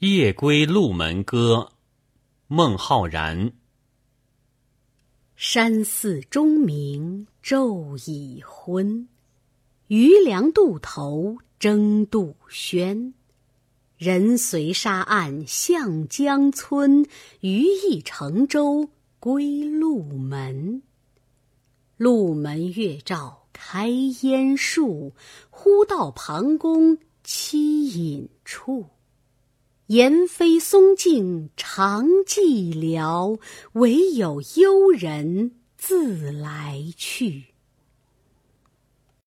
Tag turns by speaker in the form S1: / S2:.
S1: 夜归鹿门歌，孟浩然。
S2: 山寺钟鸣昼已昏，渔梁渡头争渡喧。人随沙岸向江村，鱼亦乘舟归鹿门。鹿门月照开烟树，忽到庞公栖隐处。言非松径长寂寥，惟有幽人自来去。